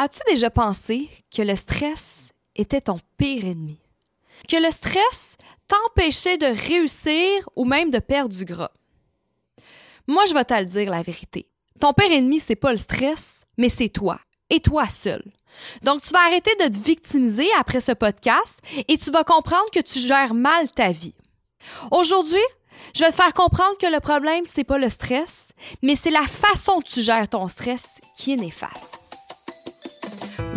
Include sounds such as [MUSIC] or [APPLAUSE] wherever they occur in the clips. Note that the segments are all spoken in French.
As-tu déjà pensé que le stress était ton pire ennemi? Que le stress t'empêchait de réussir ou même de perdre du gras? Moi, je vais te le dire la vérité. Ton pire ennemi, c'est pas le stress, mais c'est toi. Et toi seul. Donc, tu vas arrêter de te victimiser après ce podcast et tu vas comprendre que tu gères mal ta vie. Aujourd'hui, je vais te faire comprendre que le problème, c'est pas le stress, mais c'est la façon que tu gères ton stress qui est néfaste.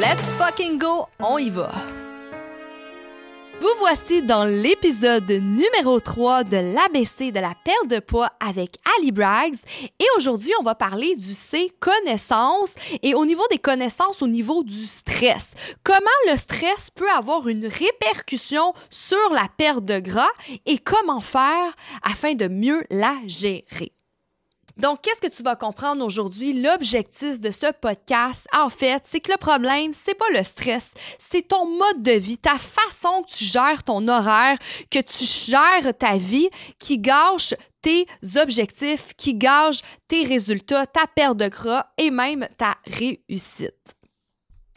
Let's fucking go, on y va! Vous voici dans l'épisode numéro 3 de l'ABC de la perte de poids avec Ali Braggs. Et aujourd'hui, on va parler du C connaissance et au niveau des connaissances, au niveau du stress. Comment le stress peut avoir une répercussion sur la perte de gras et comment faire afin de mieux la gérer? Donc, qu'est-ce que tu vas comprendre aujourd'hui? L'objectif de ce podcast, en fait, c'est que le problème, c'est pas le stress, c'est ton mode de vie, ta façon que tu gères ton horaire, que tu gères ta vie qui gâche tes objectifs, qui gâche tes résultats, ta perte de gras et même ta réussite.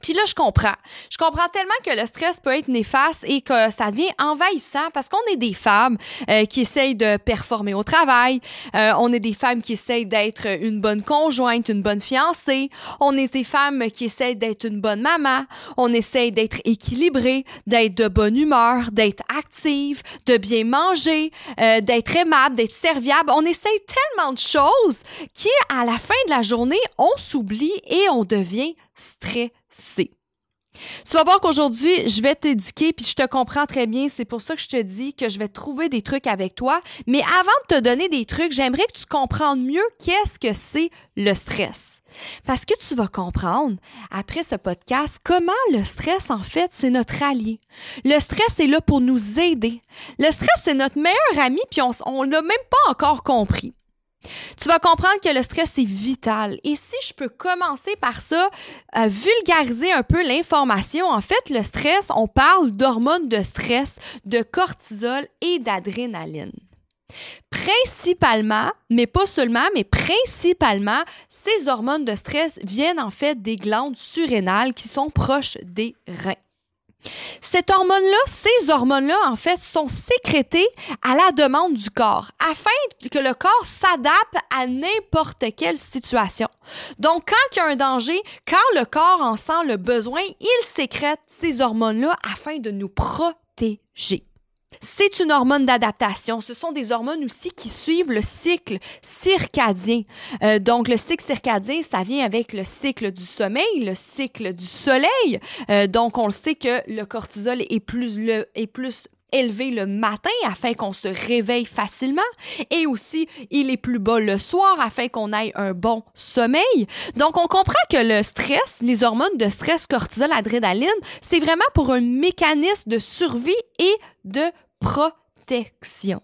Puis là, je comprends. Je comprends tellement que le stress peut être néfaste et que ça devient envahissant parce qu'on est des femmes euh, qui essayent de performer au travail. Euh, on est des femmes qui essayent d'être une bonne conjointe, une bonne fiancée. On est des femmes qui essayent d'être une bonne maman. On essaye d'être équilibrée, d'être de bonne humeur, d'être active, de bien manger, euh, d'être aimable, d'être serviable. On essaye tellement de choses qui, à la fin de la journée, on s'oublie et on devient stressé. Tu vas voir qu'aujourd'hui, je vais t'éduquer, puis je te comprends très bien. C'est pour ça que je te dis que je vais trouver des trucs avec toi. Mais avant de te donner des trucs, j'aimerais que tu comprennes mieux qu'est-ce que c'est le stress. Parce que tu vas comprendre, après ce podcast, comment le stress, en fait, c'est notre allié. Le stress est là pour nous aider. Le stress, c'est notre meilleur ami, puis on ne l'a même pas encore compris. Tu vas comprendre que le stress est vital. Et si je peux commencer par ça, à vulgariser un peu l'information, en fait, le stress, on parle d'hormones de stress, de cortisol et d'adrénaline. Principalement, mais pas seulement, mais principalement, ces hormones de stress viennent en fait des glandes surrénales qui sont proches des reins. Cette hormone-là, ces hormones-là, en fait, sont sécrétées à la demande du corps afin que le corps s'adapte à n'importe quelle situation. Donc, quand il y a un danger, quand le corps en sent le besoin, il sécrète ces hormones-là afin de nous protéger. C'est une hormone d'adaptation. Ce sont des hormones aussi qui suivent le cycle circadien. Euh, donc, le cycle circadien, ça vient avec le cycle du sommeil, le cycle du soleil. Euh, donc, on le sait que le cortisol est plus, le, est plus élevé le matin afin qu'on se réveille facilement et aussi il est plus bas le soir afin qu'on ait un bon sommeil. Donc on comprend que le stress, les hormones de stress, cortisol, adrénaline, c'est vraiment pour un mécanisme de survie et de protection.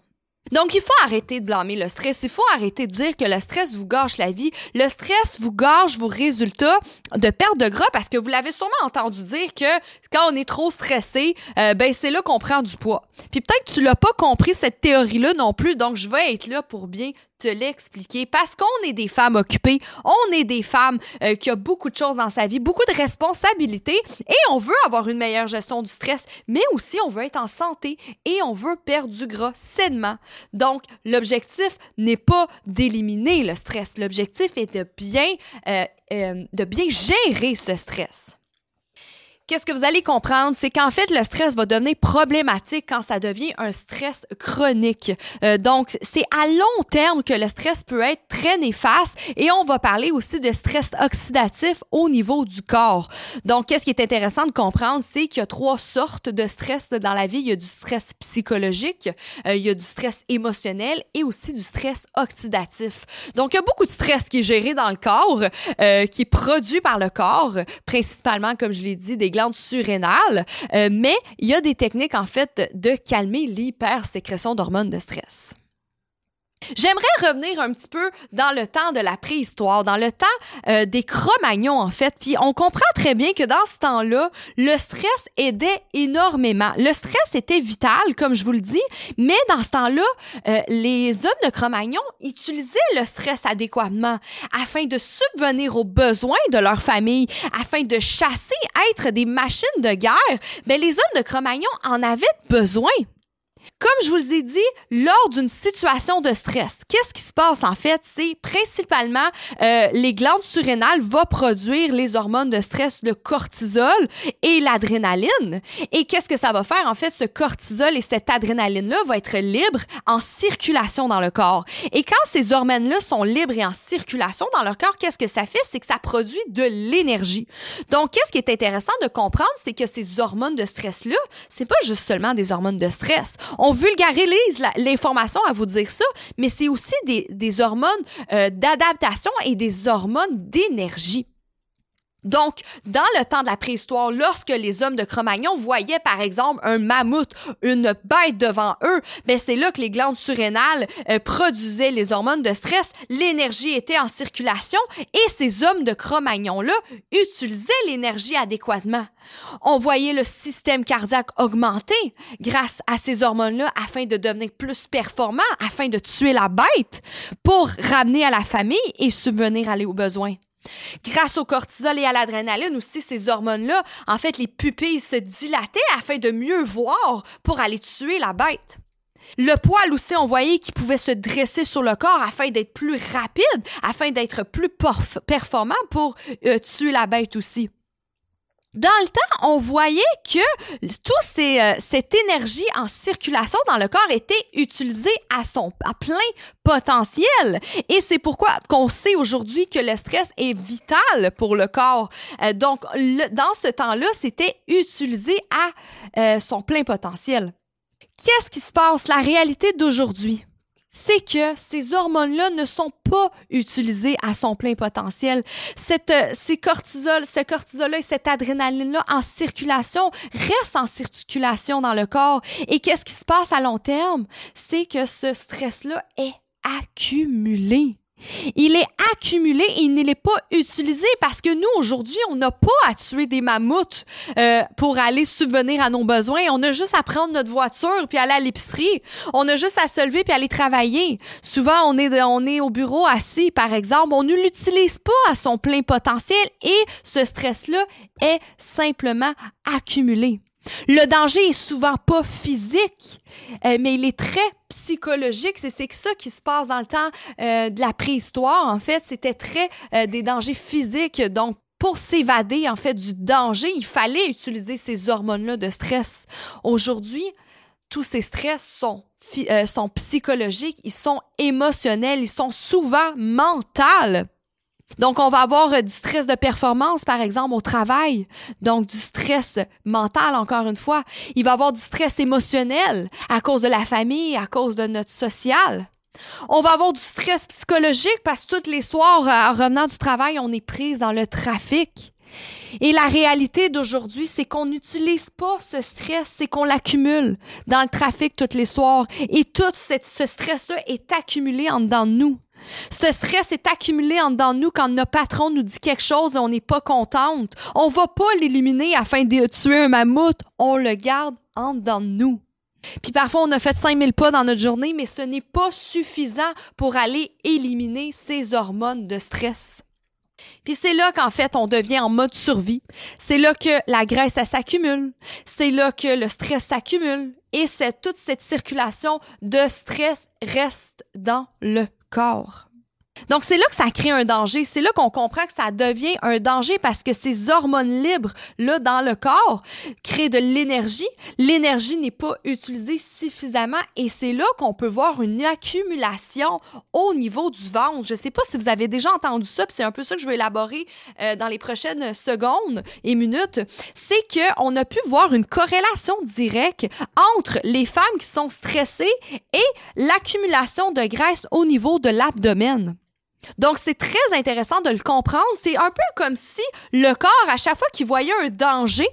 Donc, il faut arrêter de blâmer le stress. Il faut arrêter de dire que le stress vous gâche la vie. Le stress vous gâche vos résultats de perte de gras parce que vous l'avez sûrement entendu dire que quand on est trop stressé, euh, ben c'est là qu'on prend du poids. Puis peut-être que tu l'as pas compris cette théorie-là non plus. Donc, je vais être là pour bien l'expliquer parce qu'on est des femmes occupées, on est des femmes euh, qui ont beaucoup de choses dans sa vie, beaucoup de responsabilités et on veut avoir une meilleure gestion du stress, mais aussi on veut être en santé et on veut perdre du gras sainement. Donc, l'objectif n'est pas d'éliminer le stress, l'objectif est de bien, euh, euh, de bien gérer ce stress. Qu'est-ce que vous allez comprendre, c'est qu'en fait, le stress va devenir problématique quand ça devient un stress chronique. Euh, donc, c'est à long terme que le stress peut être très néfaste et on va parler aussi de stress oxydatif au niveau du corps. Donc, qu'est-ce qui est intéressant de comprendre, c'est qu'il y a trois sortes de stress dans la vie. Il y a du stress psychologique, euh, il y a du stress émotionnel et aussi du stress oxydatif. Donc, il y a beaucoup de stress qui est géré dans le corps, euh, qui est produit par le corps, principalement, comme je l'ai dit, des glandes surrénales, euh, mais il y a des techniques, en fait, de calmer l'hypersécrétion d'hormones de stress. J'aimerais revenir un petit peu dans le temps de la préhistoire, dans le temps euh, des Cro-Magnons en fait. Puis on comprend très bien que dans ce temps-là, le stress aidait énormément. Le stress était vital, comme je vous le dis, mais dans ce temps-là, euh, les hommes de Cro-Magnon utilisaient le stress adéquatement afin de subvenir aux besoins de leur famille, afin de chasser, être des machines de guerre. Mais les hommes de Cro-Magnon en avaient besoin. Comme je vous ai dit, lors d'une situation de stress, qu'est-ce qui se passe en fait? C'est principalement euh, les glandes surrénales vont produire les hormones de stress, le cortisol et l'adrénaline. Et qu'est-ce que ça va faire? En fait, ce cortisol et cette adrénaline-là vont être libres en circulation dans le corps. Et quand ces hormones-là sont libres et en circulation dans le corps, qu'est-ce que ça fait? C'est que ça produit de l'énergie. Donc, qu'est-ce qui est intéressant de comprendre, c'est que ces hormones de stress-là, c'est pas juste seulement des hormones de stress vulgarise l'information à vous dire ça, mais c'est aussi des, hormones euh, d'adaptation et des hormones d'énergie. Donc, dans le temps de la préhistoire, lorsque les hommes de Cro-Magnon voyaient, par exemple, un mammouth, une bête devant eux, ben c'est là que les glandes surrénales euh, produisaient les hormones de stress, l'énergie était en circulation et ces hommes de Cro-Magnon-là utilisaient l'énergie adéquatement. On voyait le système cardiaque augmenter grâce à ces hormones-là afin de devenir plus performant, afin de tuer la bête pour ramener à la famille et subvenir à aux besoins. Grâce au cortisol et à l'adrénaline aussi, ces hormones-là, en fait, les pupilles se dilataient afin de mieux voir pour aller tuer la bête. Le poil aussi, on voyait qu'il pouvait se dresser sur le corps afin d'être plus rapide, afin d'être plus performant pour euh, tuer la bête aussi dans le temps, on voyait que toute euh, cette énergie en circulation dans le corps était utilisée à son plein potentiel. Et c'est pourquoi qu'on sait aujourd'hui que le stress est vital pour le corps. Euh, donc, dans ce temps-là, c'était utilisé à euh, son plein potentiel. Qu'est-ce qui se passe? La réalité d'aujourd'hui c'est que ces hormones-là ne sont pas utilisées à son plein potentiel. Cette, euh, ces cortisol, ce cortisol-là et cette adrénaline-là en circulation restent en circulation dans le corps. Et qu'est-ce qui se passe à long terme? C'est que ce stress-là est accumulé. Il est accumulé et il n'est pas utilisé parce que nous, aujourd'hui, on n'a pas à tuer des mammouths euh, pour aller subvenir à nos besoins. On a juste à prendre notre voiture puis aller à l'épicerie. On a juste à se lever puis aller travailler. Souvent, on est, on est au bureau assis, par exemple. On ne l'utilise pas à son plein potentiel et ce stress-là est simplement accumulé. Le danger est souvent pas physique, euh, mais il est très psychologique. C'est ça qui se passe dans le temps euh, de la préhistoire. En fait, c'était très euh, des dangers physiques. Donc, pour s'évader en fait du danger, il fallait utiliser ces hormones-là de stress. Aujourd'hui, tous ces stress sont, sont psychologiques, ils sont émotionnels, ils sont souvent mentaux. Donc, on va avoir euh, du stress de performance, par exemple, au travail. Donc, du stress mental, encore une fois. Il va y avoir du stress émotionnel à cause de la famille, à cause de notre social. On va avoir du stress psychologique parce que tous les soirs, euh, en revenant du travail, on est prise dans le trafic. Et la réalité d'aujourd'hui, c'est qu'on n'utilise pas ce stress, c'est qu'on l'accumule dans le trafic tous les soirs. Et tout ce stress-là est accumulé en dedans de nous. Ce stress est accumulé en dedans de nous quand notre patron nous dit quelque chose et on n'est pas contente. On va pas l'éliminer afin de tuer un mammouth. On le garde en dedans de nous. Puis parfois, on a fait 5000 pas dans notre journée, mais ce n'est pas suffisant pour aller éliminer ces hormones de stress. Puis c'est là qu'en fait, on devient en mode survie. C'est là que la graisse, s'accumule. C'est là que le stress s'accumule. Et toute cette circulation de stress reste dans le corps. Donc, c'est là que ça crée un danger. C'est là qu'on comprend que ça devient un danger parce que ces hormones libres, là, dans le corps, créent de l'énergie. L'énergie n'est pas utilisée suffisamment et c'est là qu'on peut voir une accumulation au niveau du ventre. Je sais pas si vous avez déjà entendu ça, puis c'est un peu ça que je vais élaborer euh, dans les prochaines secondes et minutes. C'est qu'on a pu voir une corrélation directe entre les femmes qui sont stressées et l'accumulation de graisse au niveau de l'abdomen. Donc, c'est très intéressant de le comprendre. C'est un peu comme si le corps, à chaque fois qu'il voyait un danger,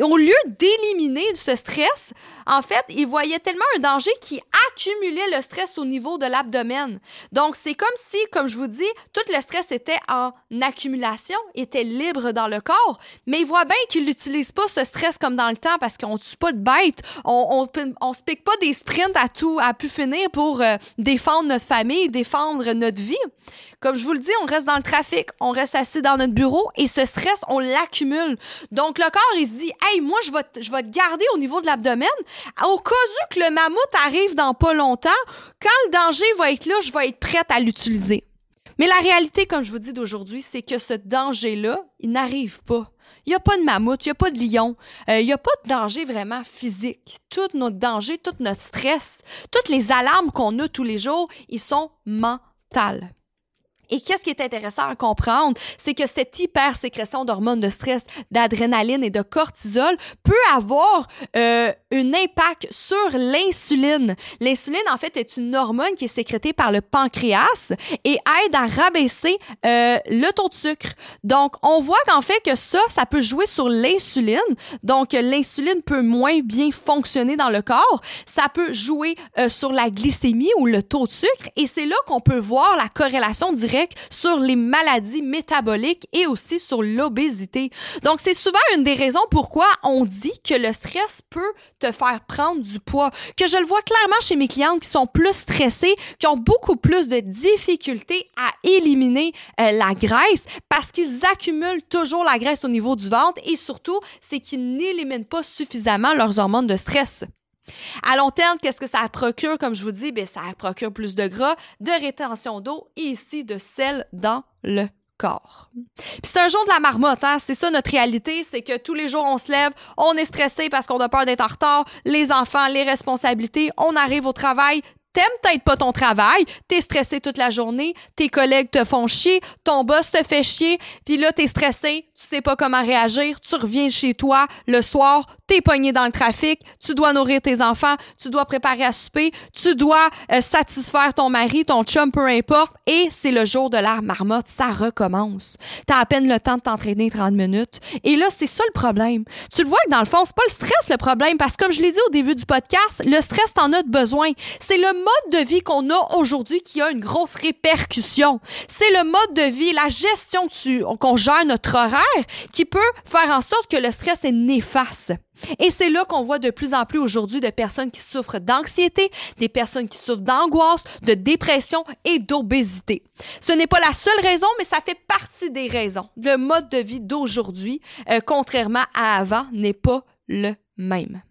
au lieu d'éliminer ce stress, en fait, il voyait tellement un danger qui accumulait le stress au niveau de l'abdomen. Donc, c'est comme si, comme je vous dis, tout le stress était en accumulation, était libre dans le corps, mais il voit bien qu'il n'utilise pas ce stress comme dans le temps parce qu'on tue pas de bêtes, on, on se pique pas des sprints à tout, à pu finir pour euh, défendre notre famille, défendre notre vie. Comme je vous le dis, on reste dans le trafic, on reste assis dans notre bureau et ce stress, on l'accumule. Donc, le corps, il se dit, hey, moi, je vais, te garder au niveau de l'abdomen au cas où que le mammouth arrive dans pas longtemps, quand le danger va être là, je vais être prête à l'utiliser. Mais la réalité, comme je vous dis d'aujourd'hui, c'est que ce danger-là, il n'arrive pas. Il n'y a pas de mammouth, il n'y a pas de lion, euh, il n'y a pas de danger vraiment physique. Tout notre danger, tout notre stress, toutes les alarmes qu'on a tous les jours, ils sont mentales. Et qu'est-ce qui est intéressant à comprendre, c'est que cette hypersécrétion d'hormones de stress, d'adrénaline et de cortisol peut avoir euh, un impact sur l'insuline. L'insuline, en fait, est une hormone qui est sécrétée par le pancréas et aide à rabaisser euh, le taux de sucre. Donc, on voit qu'en fait que ça, ça peut jouer sur l'insuline. Donc, l'insuline peut moins bien fonctionner dans le corps. Ça peut jouer euh, sur la glycémie ou le taux de sucre. Et c'est là qu'on peut voir la corrélation directe sur les maladies métaboliques et aussi sur l'obésité. Donc, c'est souvent une des raisons pourquoi on dit que le stress peut te faire prendre du poids. Que je le vois clairement chez mes clientes qui sont plus stressées, qui ont beaucoup plus de difficultés à éliminer euh, la graisse parce qu'ils accumulent toujours la graisse au niveau du ventre et surtout, c'est qu'ils n'éliminent pas suffisamment leurs hormones de stress. À long terme, qu'est-ce que ça procure? Comme je vous dis, bien, ça procure plus de gras, de rétention d'eau et ici de sel dans le corps. c'est un jour de la marmotte, hein? c'est ça notre réalité, c'est que tous les jours on se lève, on est stressé parce qu'on a peur d'être en retard, les enfants, les responsabilités, on arrive au travail, t'aimes peut-être pas ton travail, t'es stressé toute la journée, tes collègues te font chier, ton boss te fait chier, puis là t'es stressé, tu sais pas comment réagir, tu reviens chez toi le soir, t'es pogné dans le trafic, tu dois nourrir tes enfants, tu dois préparer à souper, tu dois euh, satisfaire ton mari, ton chum, peu importe, et c'est le jour de la marmotte, ça recommence. T'as à peine le temps de t'entraîner 30 minutes, et là, c'est ça le problème. Tu le vois que dans le fond, c'est pas le stress le problème, parce que comme je l'ai dit au début du podcast, le stress, t'en as besoin. C'est le mode de vie qu'on a aujourd'hui qui a une grosse répercussion. C'est le mode de vie, la gestion qu'on gère notre horaire qui peut faire en sorte que le stress est néfaste. Et c'est là qu'on voit de plus en plus aujourd'hui de personnes qui souffrent d'anxiété, des personnes qui souffrent d'angoisse, de dépression et d'obésité. Ce n'est pas la seule raison, mais ça fait partie des raisons. Le mode de vie d'aujourd'hui, euh, contrairement à avant, n'est pas le même.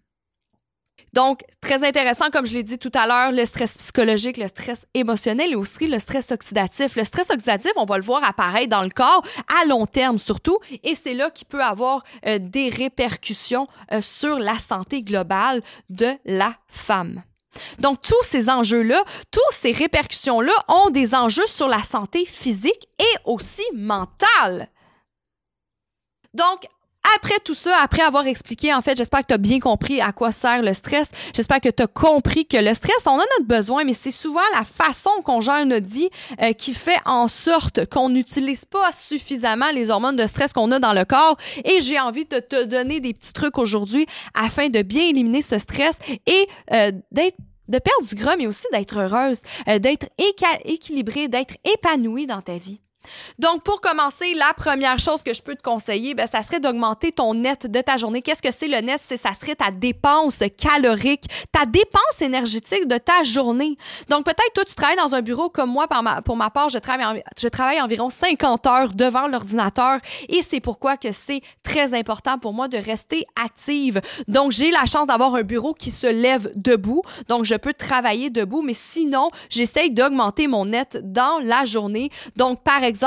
Donc, très intéressant, comme je l'ai dit tout à l'heure, le stress psychologique, le stress émotionnel et aussi le stress oxydatif. Le stress oxydatif, on va le voir apparaître dans le corps à long terme surtout, et c'est là qu'il peut avoir euh, des répercussions euh, sur la santé globale de la femme. Donc, tous ces enjeux-là, toutes ces répercussions-là ont des enjeux sur la santé physique et aussi mentale. Donc, après tout ça, après avoir expliqué, en fait, j'espère que tu as bien compris à quoi sert le stress. J'espère que tu as compris que le stress, on a notre besoin, mais c'est souvent la façon qu'on gère notre vie euh, qui fait en sorte qu'on n'utilise pas suffisamment les hormones de stress qu'on a dans le corps. Et j'ai envie de te donner des petits trucs aujourd'hui afin de bien éliminer ce stress et euh, d'être de perdre du gras, mais aussi d'être heureuse, euh, d'être équilibrée, d'être épanouie dans ta vie. Donc, pour commencer, la première chose que je peux te conseiller, ben, ça serait d'augmenter ton net de ta journée. Qu'est-ce que c'est le net? C'est, ça serait ta dépense calorique, ta dépense énergétique de ta journée. Donc, peut-être, toi, tu travailles dans un bureau comme moi, pour ma part, je travaille, je travaille environ 50 heures devant l'ordinateur et c'est pourquoi que c'est très important pour moi de rester active. Donc, j'ai la chance d'avoir un bureau qui se lève debout. Donc, je peux travailler debout, mais sinon, j'essaye d'augmenter mon net dans la journée. Donc, par exemple,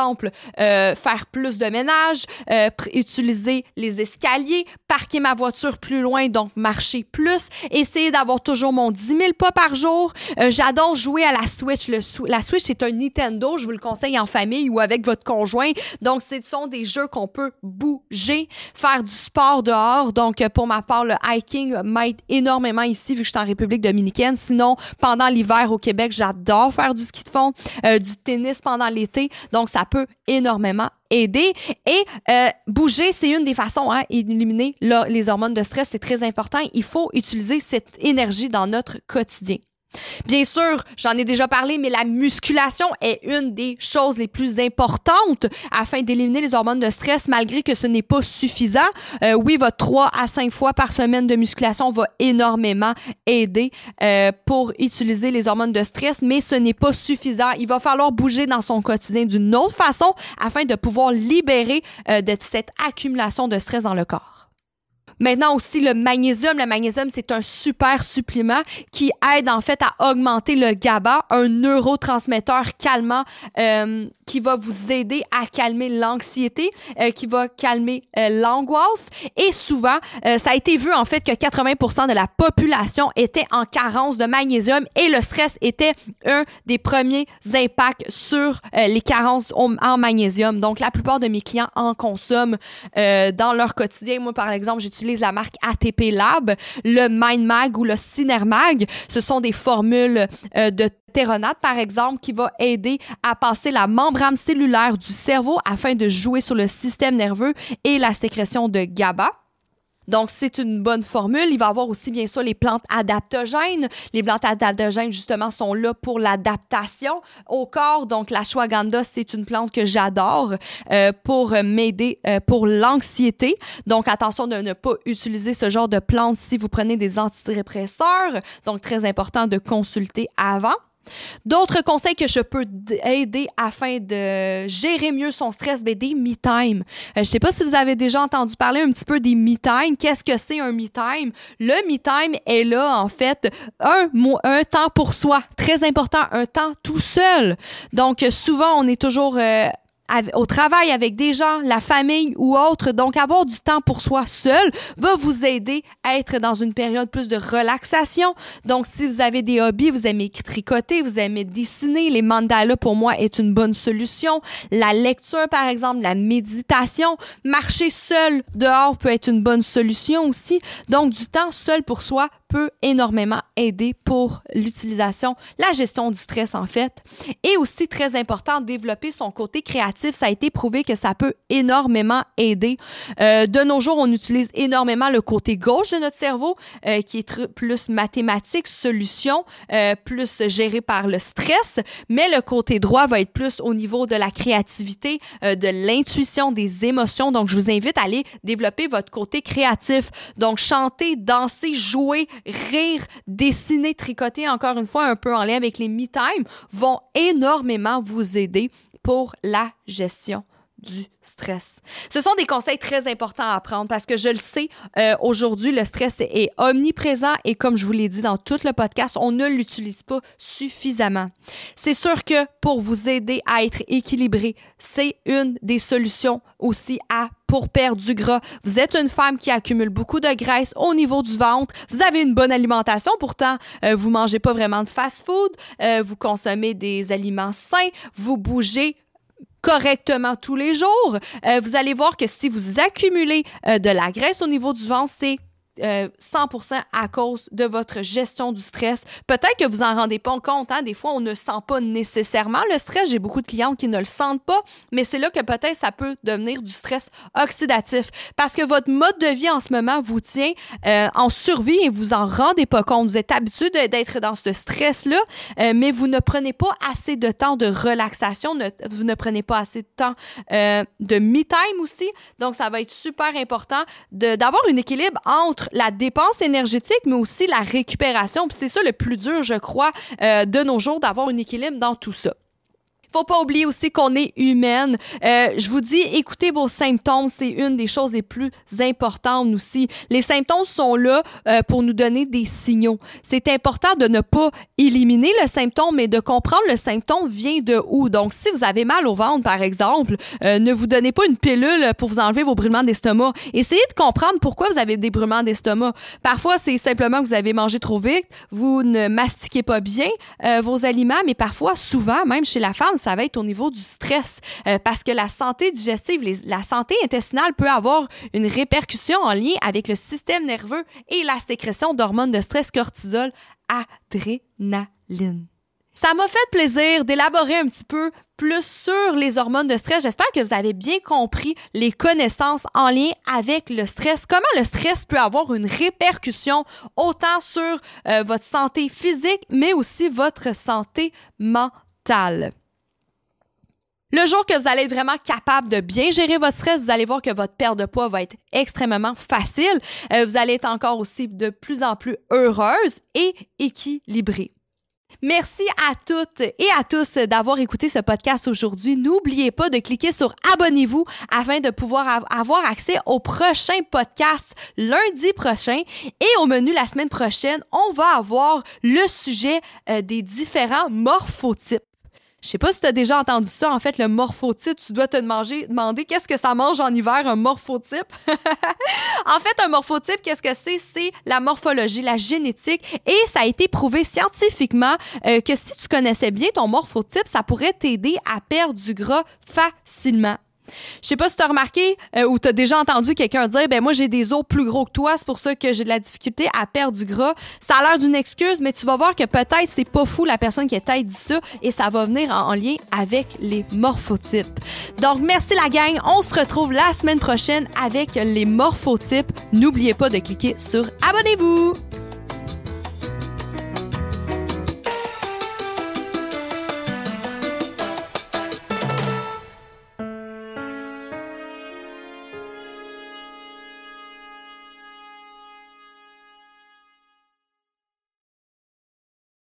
euh, faire plus de ménage, euh, utiliser les escaliers, parquer ma voiture plus loin, donc marcher plus, essayer d'avoir toujours mon 10 000 pas par jour. Euh, j'adore jouer à la Switch. Le, la Switch, c'est un Nintendo, je vous le conseille en famille ou avec votre conjoint. Donc, ce sont des jeux qu'on peut bouger, faire du sport dehors. Donc, pour ma part, le hiking m'aide énormément ici, vu que je suis en République dominicaine. Sinon, pendant l'hiver au Québec, j'adore faire du ski de fond, du tennis pendant l'été. Donc, ça peut énormément aider. Et euh, bouger, c'est une des façons hein, d'éliminer les hormones de stress. C'est très important. Il faut utiliser cette énergie dans notre quotidien. Bien sûr, j'en ai déjà parlé, mais la musculation est une des choses les plus importantes afin d'éliminer les hormones de stress, malgré que ce n'est pas suffisant. Euh, oui, votre 3 à 5 fois par semaine de musculation va énormément aider euh, pour utiliser les hormones de stress, mais ce n'est pas suffisant. Il va falloir bouger dans son quotidien d'une autre façon afin de pouvoir libérer euh, de cette accumulation de stress dans le corps. Maintenant aussi le magnésium. Le magnésium, c'est un super supplément qui aide en fait à augmenter le GABA, un neurotransmetteur calmant euh, qui va vous aider à calmer l'anxiété, euh, qui va calmer euh, l'angoisse. Et souvent, ça a été vu en fait que 80% de la population était en carence de magnésium et le stress était un des premiers impacts sur les carences en magnésium. Donc la plupart de mes clients en consomment dans leur quotidien. Moi, par exemple, j'utilise la marque ATP Lab, le MindMag ou le Cinermag. Ce sont des formules euh, de Par exemple, qui va aider à passer la membrane cellulaire du cerveau afin de jouer sur le système nerveux et la sécrétion de GABA. Donc, c'est une bonne formule. Il va y avoir aussi, bien sûr, les plantes adaptogènes. Les plantes adaptogènes, justement, sont là pour l'adaptation au corps. Donc, la shwaganda, c'est une plante que j'adore euh, pour m'aider euh, pour l'anxiété. Donc, attention de ne pas utiliser ce genre de plante si vous prenez des antidépresseurs. Donc, très important de consulter avant. D'autres conseils que je peux aider afin de gérer mieux son stress, ben des me-time. Euh, je sais pas si vous avez déjà entendu parler un petit peu des me-time. Qu'est-ce que c'est un me-time? Le me-time est là, en fait, un, un temps pour soi. Très important, un temps tout seul. Donc, souvent, on est toujours euh, au travail avec des gens, la famille ou autre. Donc, avoir du temps pour soi seul va vous aider à être dans une période plus de relaxation. Donc, si vous avez des hobbies, vous aimez tricoter, vous aimez dessiner, les mandalas pour moi est une bonne solution. La lecture, par exemple, la méditation, marcher seul dehors peut être une bonne solution aussi. Donc, du temps seul pour soi peut énormément aider pour l'utilisation, la gestion du stress en fait. Et aussi très important, développer son côté créatif. Ça a été prouvé que ça peut énormément aider. Euh, de nos jours, on utilise énormément le côté gauche de notre cerveau, euh, qui est plus mathématique, solution, euh, plus géré par le stress, mais le côté droit va être plus au niveau de la créativité, de l'intuition, des émotions. Donc, je vous invite à aller développer votre côté créatif. Donc, chanter, danser, jouer, rire, dessiner, tricoter, encore une fois, un peu en lien avec les me-time, vont énormément vous aider pour la gestion du stress. Ce sont des conseils très importants à prendre parce que je le sais, euh, aujourd'hui, le stress est omniprésent et comme je vous l'ai dit dans tout le podcast, on ne l'utilise pas suffisamment. C'est sûr que pour vous aider à être équilibré, c'est une des solutions aussi à pour perdre du gras. Vous êtes une femme qui accumule beaucoup de graisse au niveau du ventre. Vous avez une bonne alimentation, pourtant, euh, vous mangez pas vraiment de fast-food, euh, vous consommez des aliments sains, vous bougez correctement tous les jours, euh, vous allez voir que si vous accumulez euh, de la graisse au niveau du ventre, c'est 100% à cause de votre gestion du stress. Peut-être que vous en rendez pas compte. Hein? Des fois, on ne sent pas nécessairement le stress. J'ai beaucoup de clients qui ne le sentent pas, mais c'est là que peut-être ça peut devenir du stress oxydatif parce que votre mode de vie en ce moment vous tient euh, en survie et vous en rendez pas compte. Vous êtes habitué d'être dans ce stress-là, euh, mais vous ne prenez pas assez de temps de relaxation, vous ne prenez pas assez de temps euh, de me-time aussi. Donc, ça va être super important d'avoir un équilibre entre la dépense énergétique, mais aussi la récupération. c'est ça le plus dur, je crois, euh, de nos jours, d'avoir un équilibre dans tout ça. Faut pas oublier aussi qu'on est humaine. Euh, je vous dis, écoutez vos symptômes, c'est une des choses les plus importantes aussi. Les symptômes sont là euh, pour nous donner des signaux. C'est important de ne pas éliminer le symptôme, mais de comprendre le symptôme vient de où. Donc, si vous avez mal au ventre, par exemple, euh, ne vous donnez pas une pilule pour vous enlever vos brûlements d'estomac. Essayez de comprendre pourquoi vous avez des brûlements d'estomac. Parfois, c'est simplement que vous avez mangé trop vite, vous ne mastiquez pas bien vos aliments, mais parfois, souvent, même chez la femme, ça va être au niveau du stress euh, parce que la santé digestive, la santé intestinale peut avoir une répercussion en lien avec le système nerveux et la sécrétion d'hormones de stress cortisol, adrénaline. Ça m'a fait plaisir d'élaborer un petit peu plus sur les hormones de stress. J'espère que vous avez bien compris les connaissances en lien avec le stress, comment le stress peut avoir une répercussion autant sur euh, votre santé physique, mais aussi votre santé mentale? Le jour que vous allez être vraiment capable de bien gérer votre stress, vous allez voir que votre perte de poids va être extrêmement facile. Euh, vous allez être encore aussi de plus en plus heureuse et équilibrée. Merci à toutes et à tous d'avoir écouté ce podcast aujourd'hui. N'oubliez pas de cliquer sur abonnez-vous afin de pouvoir avoir accès au prochain podcast lundi prochain. Et au menu la semaine prochaine, on va avoir le sujet euh, des différents morphotypes. Je sais pas si tu as déjà entendu ça. En fait, le morphotype, tu dois te demander qu'est-ce que ça mange en hiver, un morphotype. [LAUGHS] en fait, un morphotype, qu'est-ce que c'est? C'est la morphologie, la génétique. Et ça a été prouvé scientifiquement euh, que si tu connaissais bien ton morphotype, ça pourrait t'aider à perdre du gras facilement. Je sais pas si tu as remarqué euh, ou tu as déjà entendu quelqu'un dire ben moi j'ai des os plus gros que toi, c'est pour ça que j'ai de la difficulté à perdre du gras. Ça a l'air d'une excuse, mais tu vas voir que peut-être c'est pas fou la personne qui est dit ça et ça va venir en, en lien avec les morphotypes. Donc merci la gang, on se retrouve la semaine prochaine avec les morphotypes. N'oubliez pas de cliquer sur abonnez-vous.